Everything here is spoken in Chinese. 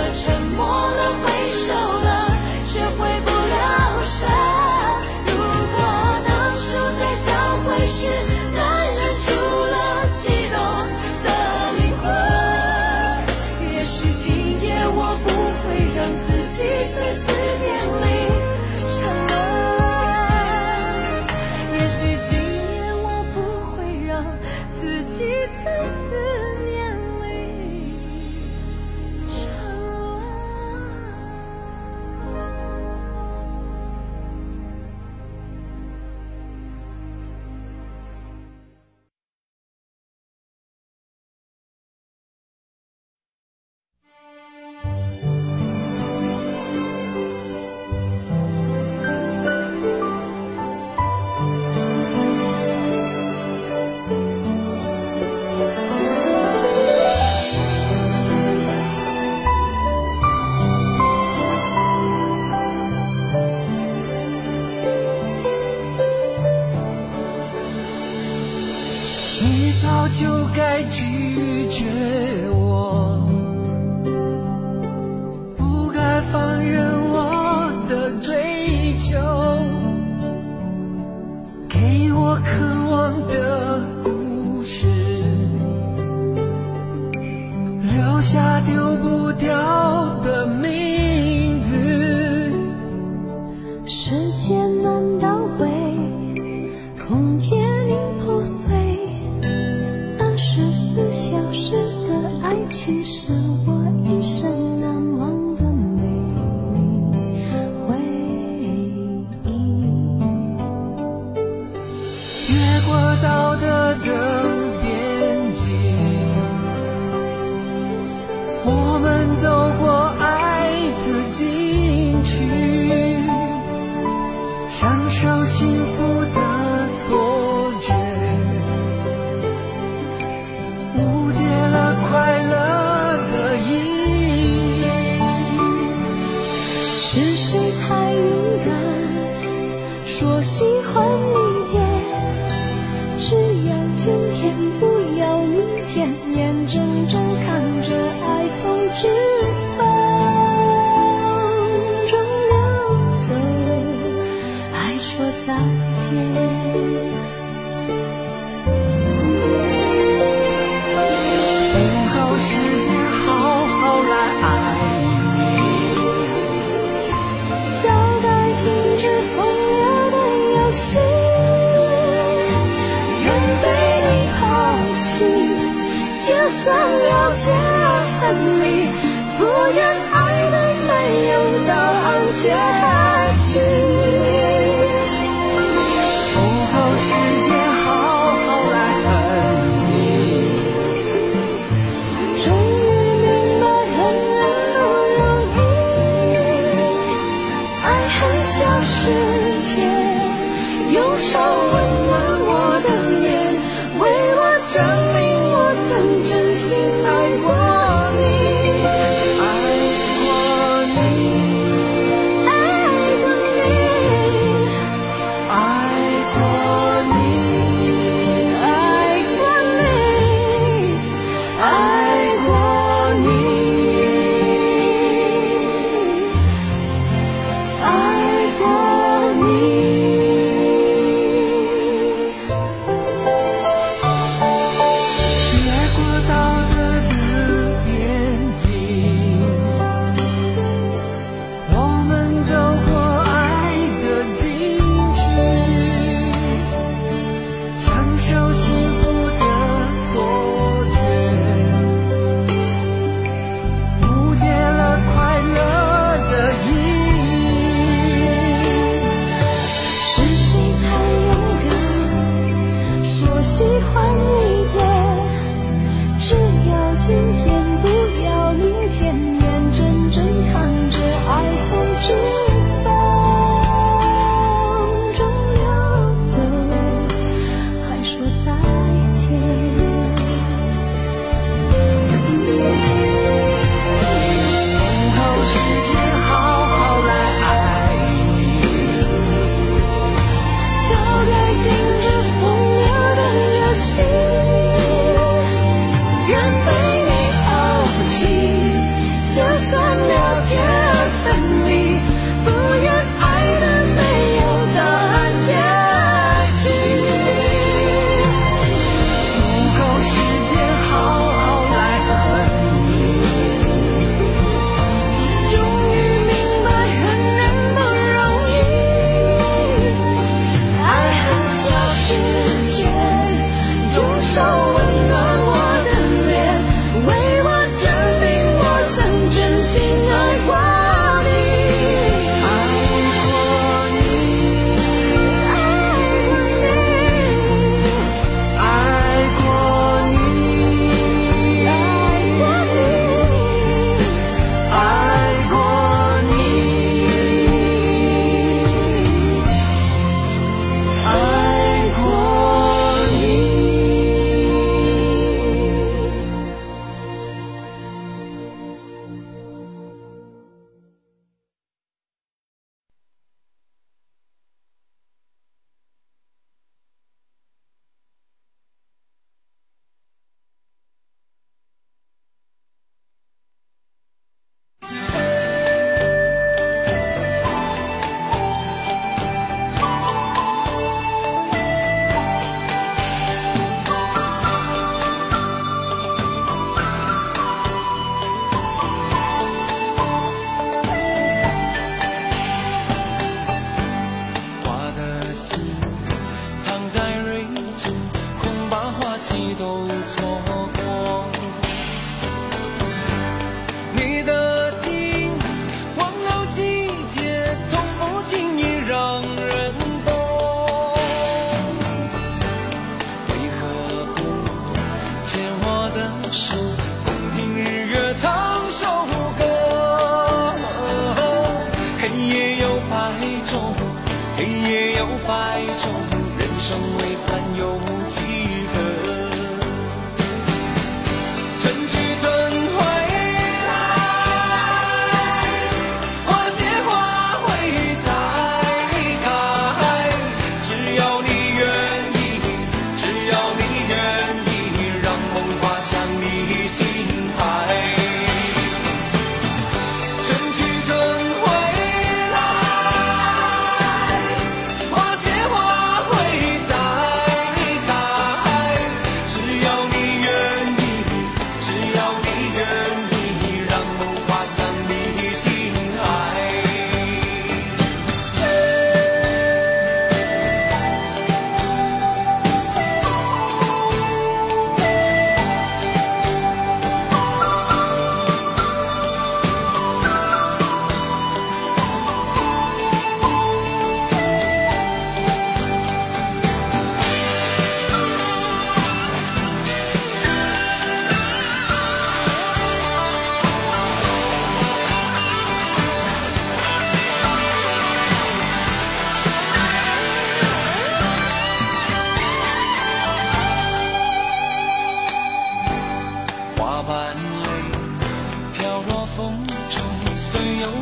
了沉默了挥手了却回不了神如果当初在交会时能忍住了激动的灵魂也许今夜我不会让自己醉死早就该拒绝，我不该放任我的追求，给我渴望的故事，留下丢不掉的。其实。就算了解，恨你，不愿爱的没有答案结局。黑夜有白昼，黑夜有白昼，人生为欢有几何？万里飘落风中虽有